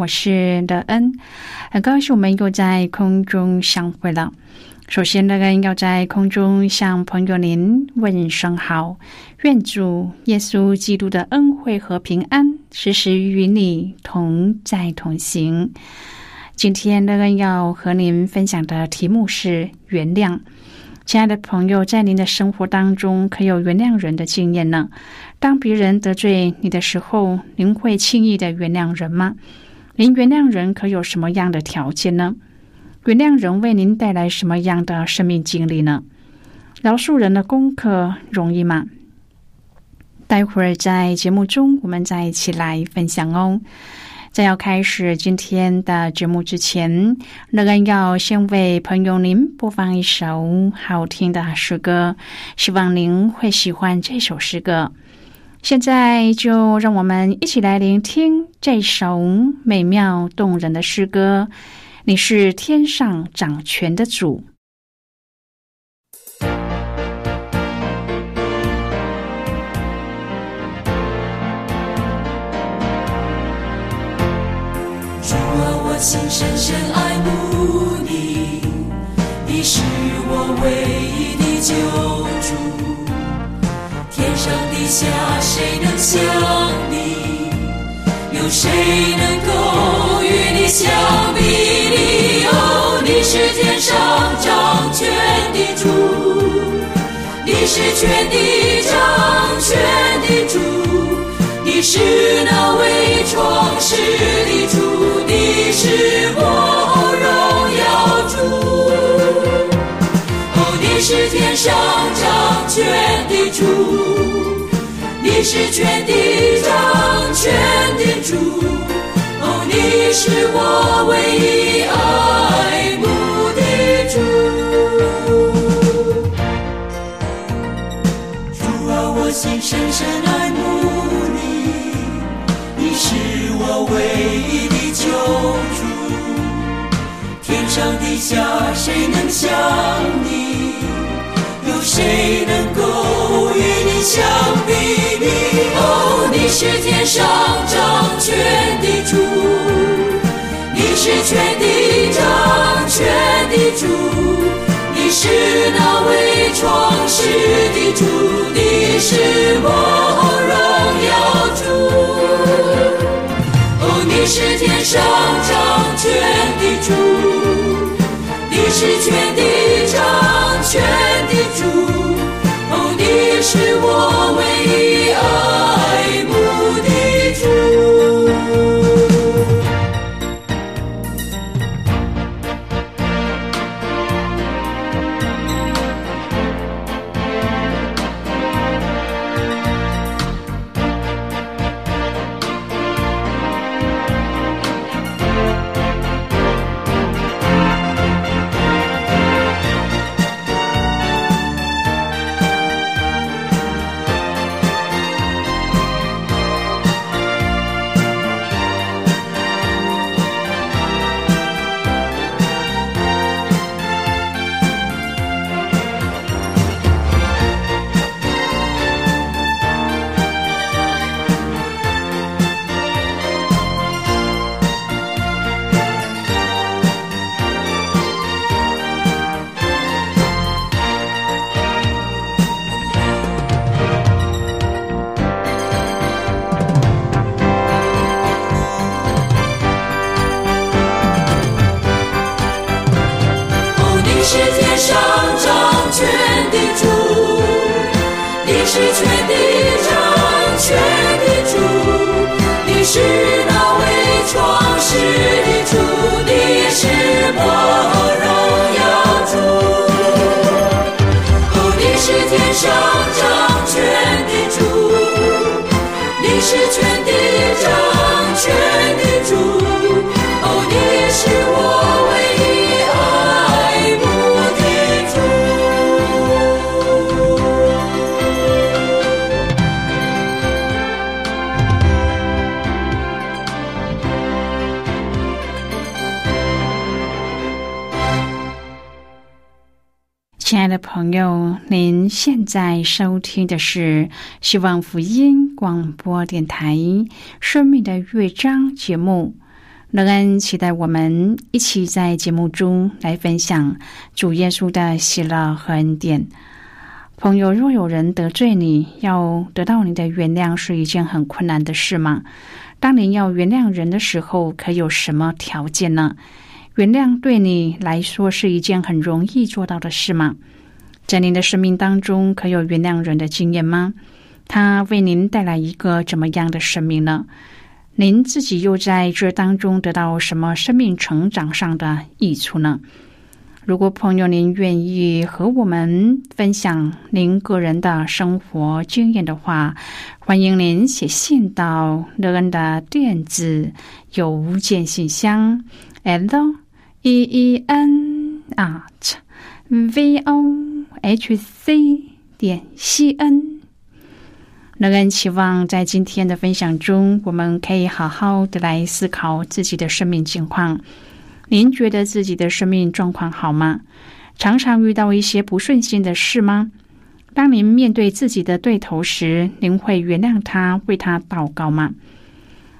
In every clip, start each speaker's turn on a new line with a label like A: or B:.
A: 我是乐恩，很高兴我们又在空中相会了。首先，乐恩要在空中向朋友您问声好，愿主耶稣基督的恩惠和平安时时与你同在同行。今天，乐恩要和您分享的题目是原谅。亲爱的朋友，在您的生活当中，可有原谅人的经验呢？当别人得罪你的时候，您会轻易的原谅人吗？您原谅人可有什么样的条件呢？原谅人为您带来什么样的生命经历呢？饶恕人的功课容易吗？待会儿在节目中我们再一起来分享哦。在要开始今天的节目之前，乐恩要先为朋友您播放一首好听的诗歌，希望您会喜欢这首诗歌。现在就让我们一起来聆听这首美妙动人的诗歌。你是天上掌权的主，
B: 主啊，我心深深爱慕你，你是我唯一的救主。天上地下，谁能像你？有谁能够与你相比拟？哦，你是天上掌权的主，你是全地掌权的主，你是那位你是全地掌权的主，哦，你是我唯一爱慕的主。主啊，我心深深爱慕你，你是我唯一的救主。天上地下，谁能像你？谁能够与你相比？哦，你是天上掌权的主，你是全地掌权的主，你是那位创世的主，你是我荣耀主。哦，你是天上掌权的主，你是全地掌权你是全
A: 朋友，您现在收听的是希望福音广播电台《生命的乐章》节目。乐恩期待我们一起在节目中来分享主耶稣的喜乐和恩典。朋友，若有人得罪你，要得到你的原谅是一件很困难的事吗？当您要原谅人的时候，可有什么条件呢？原谅对你来说是一件很容易做到的事吗？在您的生命当中，可有原谅人的经验吗？它为您带来一个怎么样的生命呢？您自己又在这当中得到什么生命成长上的益处呢？如果朋友您愿意和我们分享您个人的生活经验的话，欢迎您写信到乐恩的电子邮件信箱 l e e n at v o h c 点 c n。乐恩期望在今天的分享中，我们可以好好的来思考自己的生命情况。您觉得自己的生命状况好吗？常常遇到一些不顺心的事吗？当您面对自己的对头时，您会原谅他，为他祷告吗？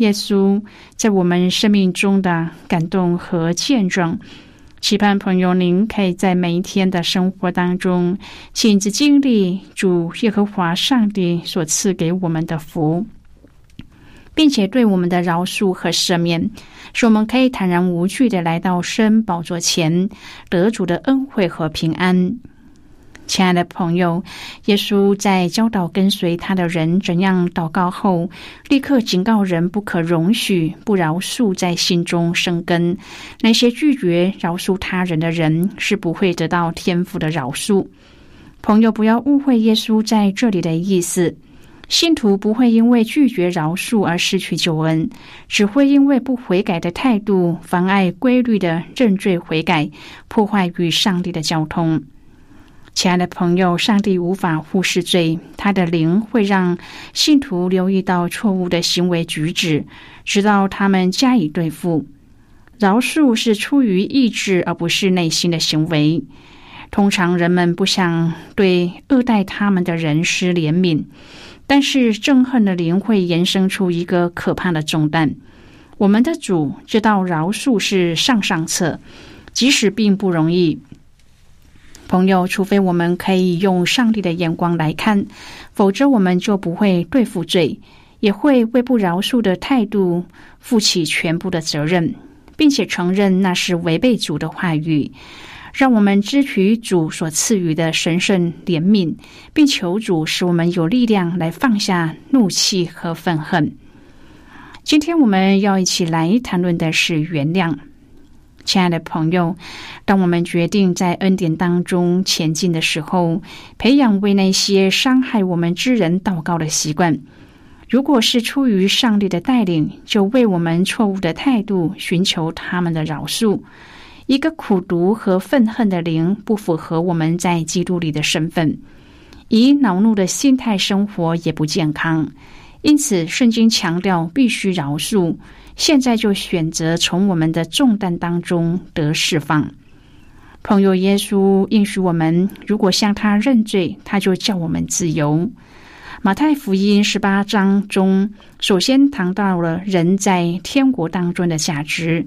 A: 耶稣在我们生命中的感动和见证。期盼朋友您可以在每一天的生活当中，亲自经历主耶和华上帝所赐给我们的福。并且对我们的饶恕和赦免，使我们可以坦然无惧的来到圣宝座前，得主的恩惠和平安。亲爱的朋友，耶稣在教导跟随他的人怎样祷告后，立刻警告人不可容许不饶恕在心中生根。那些拒绝饶恕他人的人，是不会得到天父的饶恕。朋友，不要误会耶稣在这里的意思。信徒不会因为拒绝饶恕而失去救恩，只会因为不悔改的态度妨碍规律的认罪悔改，破坏与上帝的交通。亲爱的朋友，上帝无法忽视罪，他的灵会让信徒留意到错误的行为举止，直到他们加以对付。饶恕是出于意志，而不是内心的行为。通常人们不想对恶待他们的人施怜悯。但是憎恨的灵会延伸出一个可怕的重担。我们的主知道饶恕是上上策，即使并不容易。朋友，除非我们可以用上帝的眼光来看，否则我们就不会对付罪，也会为不饶恕的态度负起全部的责任，并且承认那是违背主的话语。让我们支取主所赐予的神圣怜悯，并求主使我们有力量来放下怒气和愤恨。今天我们要一起来谈论的是原谅。亲爱的朋友，当我们决定在恩典当中前进的时候，培养为那些伤害我们之人祷告的习惯。如果是出于上帝的带领，就为我们错误的态度寻求他们的饶恕。一个苦毒和愤恨的灵不符合我们在基督里的身份，以恼怒的心态生活也不健康。因此，圣经强调必须饶恕。现在就选择从我们的重担当中得释放。朋友，耶稣应许我们，如果向他认罪，他就叫我们自由。马太福音十八章中，首先谈到了人在天国当中的价值，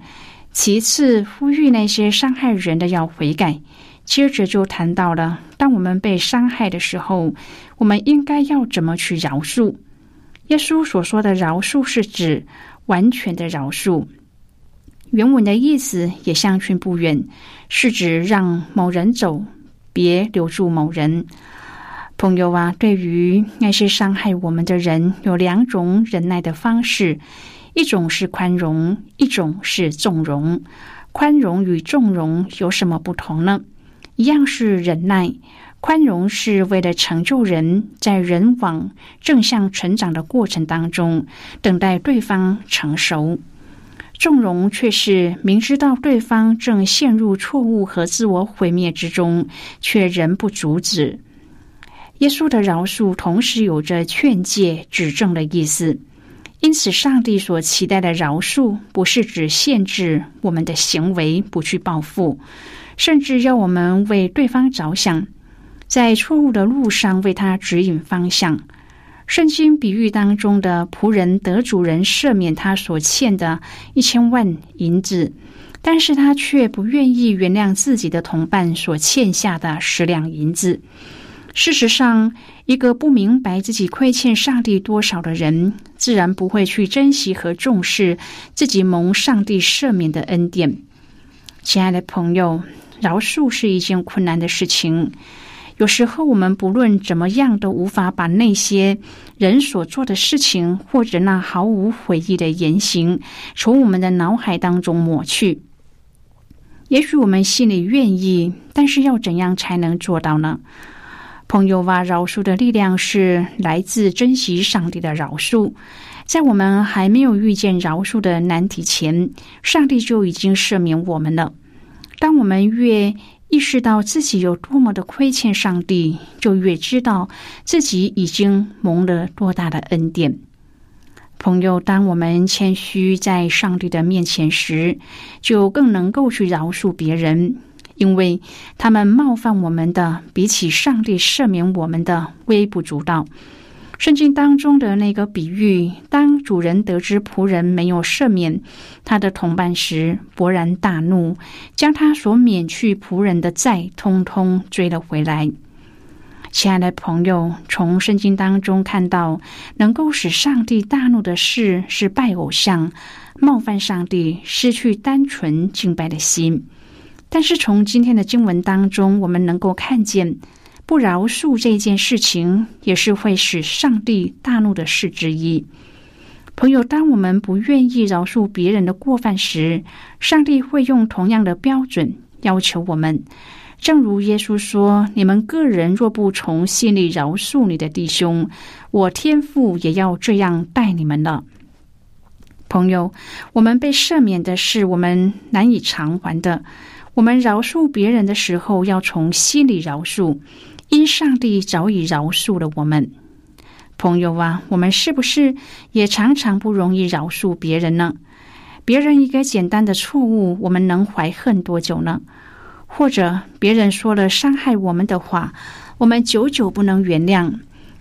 A: 其次呼吁那些伤害人的要悔改，接着就谈到了当我们被伤害的时候，我们应该要怎么去饶恕。耶稣所说的饶恕是指完全的饶恕。原文的意思也相去不远，是指让某人走，别留住某人。朋友啊，对于那些伤害我们的人，有两种忍耐的方式：一种是宽容，一种是纵容。宽容与纵容有什么不同呢？一样是忍耐，宽容是为了成就人在人往正向成长的过程当中，等待对方成熟。纵容却是明知道对方正陷入错误和自我毁灭之中，却仍不阻止。耶稣的饶恕同时有着劝诫、指正的意思。因此，上帝所期待的饶恕，不是指限制我们的行为不去报复，甚至要我们为对方着想，在错误的路上为他指引方向。圣经比喻当中的仆人得主人赦免他所欠的一千万银子，但是他却不愿意原谅自己的同伴所欠下的十两银子。事实上，一个不明白自己亏欠上帝多少的人，自然不会去珍惜和重视自己蒙上帝赦免的恩典。亲爱的朋友，饶恕是一件困难的事情。有时候，我们不论怎么样，都无法把那些人所做的事情，或者那毫无悔意的言行，从我们的脑海当中抹去。也许我们心里愿意，但是要怎样才能做到呢？朋友啊，饶恕的力量是来自珍惜上帝的饶恕。在我们还没有遇见饶恕的难题前，上帝就已经赦免我们了。当我们越意识到自己有多么的亏欠上帝，就越知道自己已经蒙了多大的恩典。朋友，当我们谦虚在上帝的面前时，就更能够去饶恕别人，因为他们冒犯我们的，比起上帝赦免我们的微不足道。圣经当中的那个比喻，当主人得知仆人没有赦免他的同伴时，勃然大怒，将他所免去仆人的债通通追了回来。亲爱的朋友，从圣经当中看到，能够使上帝大怒的事是拜偶像、冒犯上帝、失去单纯敬拜的心。但是从今天的经文当中，我们能够看见。不饶恕这件事情，也是会使上帝大怒的事之一。朋友，当我们不愿意饶恕别人的过犯时，上帝会用同样的标准要求我们。正如耶稣说：“你们个人若不从心里饶恕你的弟兄，我天父也要这样待你们了。”朋友，我们被赦免的是我们难以偿还的。我们饶恕别人的时候，要从心里饶恕。因上帝早已饶恕了我们，朋友啊，我们是不是也常常不容易饶恕别人呢？别人一个简单的错误，我们能怀恨多久呢？或者别人说了伤害我们的话，我们久久不能原谅，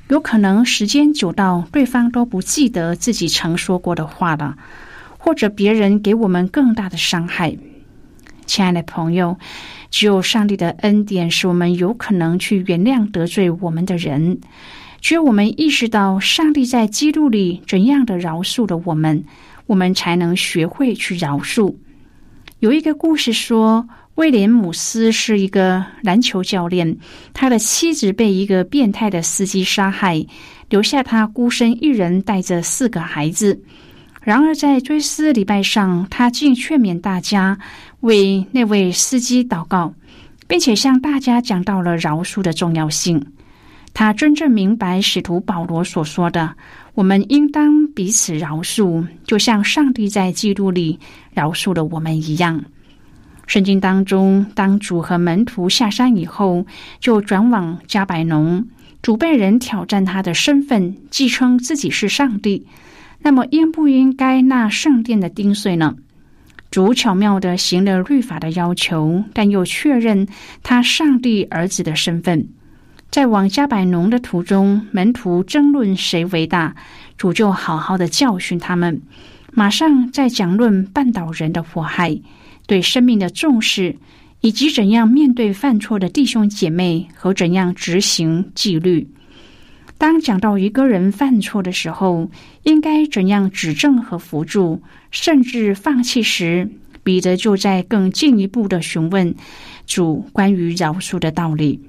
A: 有可能时间久到对方都不记得自己曾说过的话了，或者别人给我们更大的伤害。亲爱的朋友。只有上帝的恩典，使我们有可能去原谅得罪我们的人。只有我们意识到上帝在基督里怎样的饶恕了我们，我们才能学会去饶恕。有一个故事说，威廉姆斯是一个篮球教练，他的妻子被一个变态的司机杀害，留下他孤身一人带着四个孩子。然而，在追思礼拜上，他竟劝勉大家为那位司机祷告，并且向大家讲到了饶恕的重要性。他真正明白使徒保罗所说的：“我们应当彼此饶恕，就像上帝在基督里饶恕了我们一样。”圣经当中，当主和门徒下山以后，就转往加百农，主被人挑战他的身份，既称自己是上帝。那么，应不应该纳圣殿的丁税呢？主巧妙的行了律法的要求，但又确认他上帝儿子的身份。在往加百农的途中，门徒争论谁为大，主就好好的教训他们。马上在讲论绊倒人的祸害，对生命的重视，以及怎样面对犯错的弟兄姐妹和怎样执行纪律。当讲到一个人犯错的时候，应该怎样指正和扶助，甚至放弃时，彼得就在更进一步的询问主关于饶恕的道理。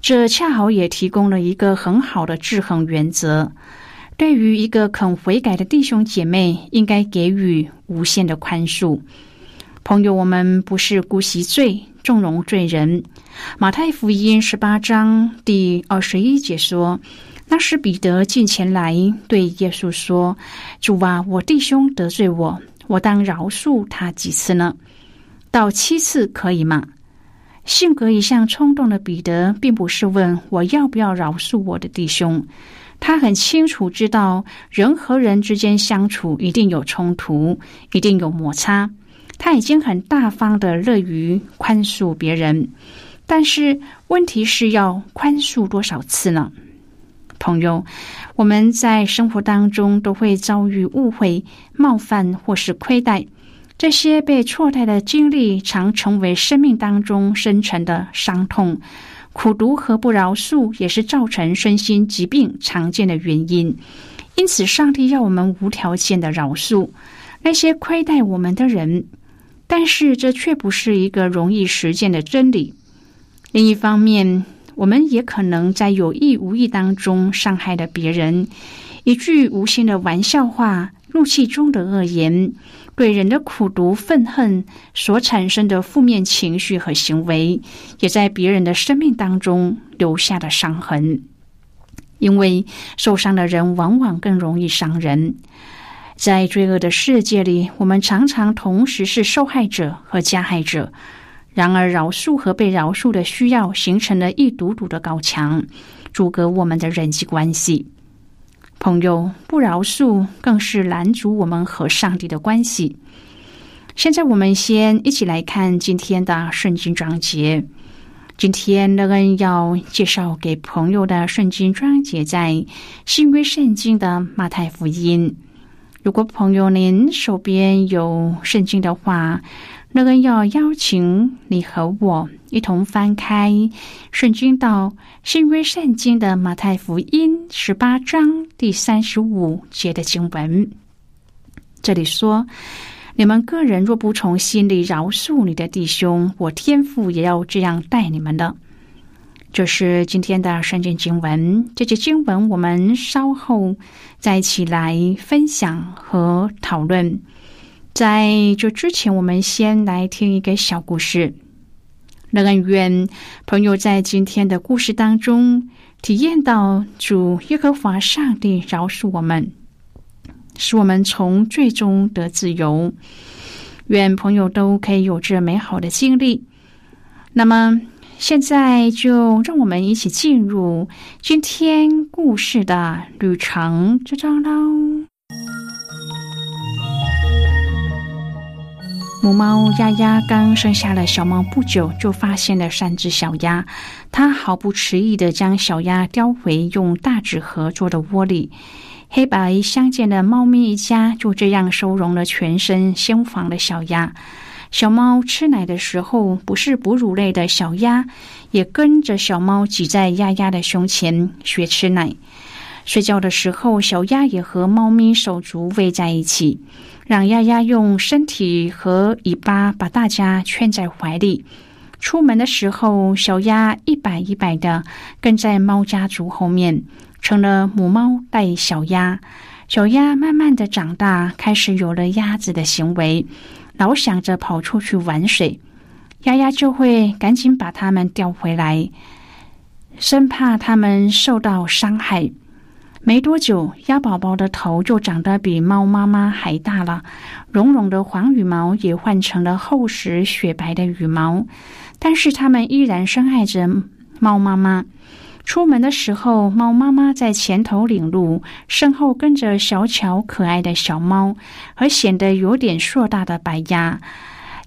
A: 这恰好也提供了一个很好的制衡原则。对于一个肯悔改的弟兄姐妹，应该给予无限的宽恕。朋友，我们不是姑息罪，纵容罪人。马太福音十八章第二十一节说：“那时彼得进前来，对耶稣说：‘主啊，我弟兄得罪我，我当饶恕他几次呢？到七次可以吗？’性格一向冲动的彼得，并不是问我要不要饶恕我的弟兄。”他很清楚知道，人和人之间相处一定有冲突，一定有摩擦。他已经很大方的乐于宽恕别人，但是问题是要宽恕多少次呢？朋友，我们在生活当中都会遭遇误会、冒犯或是亏待，这些被错待的经历，常成为生命当中深沉的伤痛。苦读和不饶恕也是造成身心疾病常见的原因，因此，上帝要我们无条件的饶恕那些亏待我们的人。但是，这却不是一个容易实践的真理。另一方面，我们也可能在有意无意当中伤害了别人，一句无心的玩笑话，怒气中的恶言。对人的苦毒、愤恨所产生的负面情绪和行为，也在别人的生命当中留下了伤痕。因为受伤的人往往更容易伤人。在罪恶的世界里，我们常常同时是受害者和加害者。然而，饶恕和被饶恕的需要，形成了一堵堵的高墙，阻隔我们的人际关系。朋友不饶恕，更是拦阻我们和上帝的关系。现在，我们先一起来看今天的圣经章节。今天，乐恩要介绍给朋友的圣经章节，在新约圣经的马太福音。如果朋友您手边有圣经的话，乐恩要邀请你和我一同翻开圣经到新约圣经的马太福音十八章第三十五节的经文。这里说：“你们个人若不从心里饶恕你的弟兄，我天父也要这样待你们的。”这是今天的圣经经文。这节经文我们稍后再一起来分享和讨论。在这之前，我们先来听一个小故事。但愿朋友在今天的故事当中体验到主耶和华上帝饶恕我们，使我们从最终得自由。愿朋友都可以有这美好的经历。那么，现在就让我们一起进入今天故事的旅程之中喽。母猫丫丫刚生下了小猫不久，就发现了三只小鸭。它毫不迟疑的将小鸭叼回用大纸盒做的窝里。黑白相间的猫咪一家就这样收容了全身鲜黄的小鸭。小猫吃奶的时候，不是哺乳类的小鸭也跟着小猫挤在鸭鸭的胸前学吃奶。睡觉的时候，小鸭也和猫咪手足偎在一起。让丫丫用身体和尾巴把大家圈在怀里。出门的时候，小鸭一摆一摆的跟在猫家族后面，成了母猫带小鸭。小鸭慢慢的长大，开始有了鸭子的行为，老想着跑出去玩水。丫丫就会赶紧把它们叼回来，生怕它们受到伤害。没多久，鸭宝宝的头就长得比猫妈妈还大了，绒绒的黄羽毛也换成了厚实雪白的羽毛。但是它们依然深爱着猫妈妈。出门的时候，猫妈妈在前头领路，身后跟着小巧可爱的小猫和显得有点硕大的白鸭。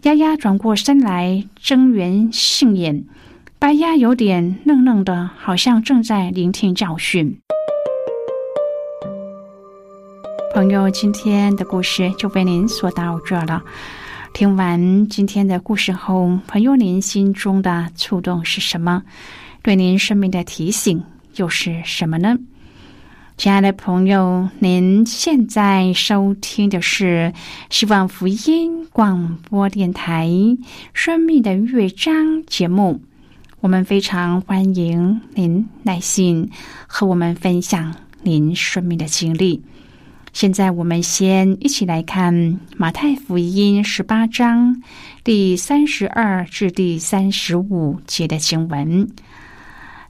A: 丫丫转过身来，睁圆杏眼。白鸭有点愣愣的，好像正在聆听教训。朋友，今天的故事就为您说到这了。听完今天的故事后，朋友您心中的触动是什么？对您生命的提醒又是什么呢？亲爱的朋友，您现在收听的是希望福音广播电台《生命的乐章》节目。我们非常欢迎您耐心和我们分享您生命的经历。现在，我们先一起来看马太福音十八章第三十二至第三十五节的经文。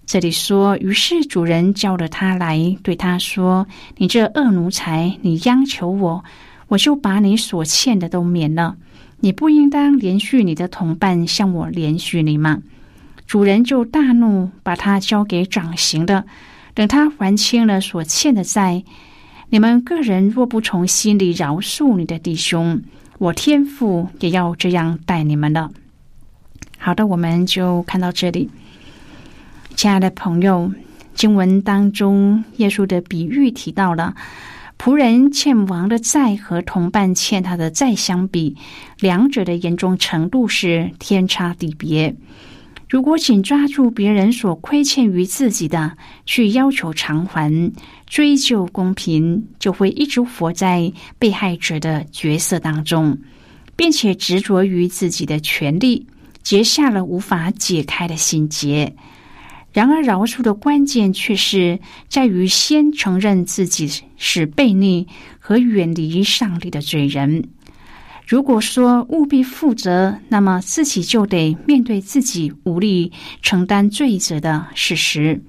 A: 这里说：“于是主人叫了他来，对他说：‘你这恶奴才，你央求我，我就把你所欠的都免了。你不应当连续你的同伴向我连续你吗？’主人就大怒，把他交给掌刑的，等他还清了所欠的债。你们个人若不从心里饶恕你的弟兄，我天父也要这样待你们了。”好的，我们就看到这里。亲爱的朋友，经文当中，耶稣的比喻提到了仆人欠王的债和同伴欠他的债相比，两者的严重程度是天差地别。如果仅抓住别人所亏欠于自己的去要求偿还、追究公平，就会一直活在被害者的角色当中，并且执着于自己的权利，结下了无法解开的心结。然而，饶恕的关键却是在于先承认自己是悖逆和远离上帝的罪人。如果说务必负责，那么自己就得面对自己无力承担罪责的事实。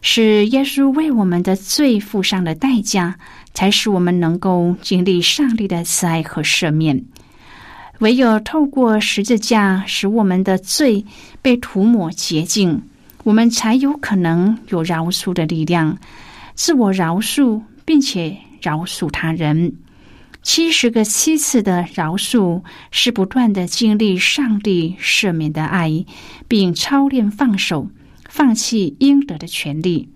A: 是耶稣为我们的罪付上的代价，才使我们能够经历上帝的慈爱和赦免。唯有透过十字架，使我们的罪被涂抹洁净。我们才有可能有饶恕的力量，自我饶恕，并且饶恕他人。七十个七次的饶恕，是不断的经历上帝赦免的爱，并操练放手、放弃应得的权利，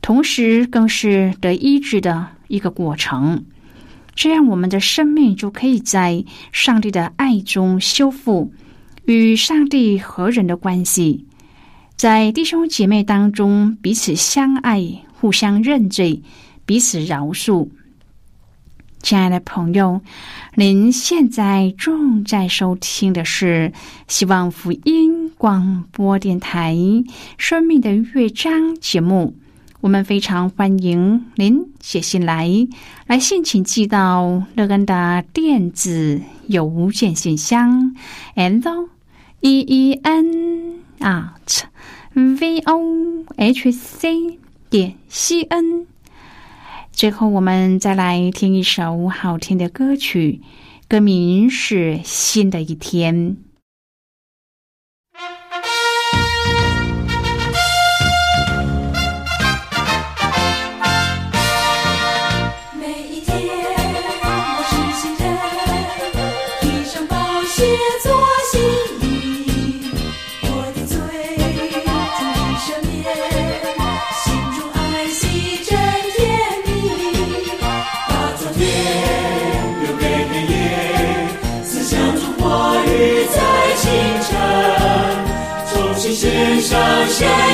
A: 同时更是得医治的一个过程。这样，我们的生命就可以在上帝的爱中修复与上帝和人的关系。在弟兄姐妹当中，彼此相爱，互相认罪，彼此饶恕。亲爱的朋友，您现在正在收听的是希望福音广播电台《生命的乐章》节目。我们非常欢迎您写信来，来信请寄到乐安的电子邮件信箱，l e e n at。v o h c 点 c n。最后，我们再来听一首好听的歌曲，歌名是《新的一天》。
B: 上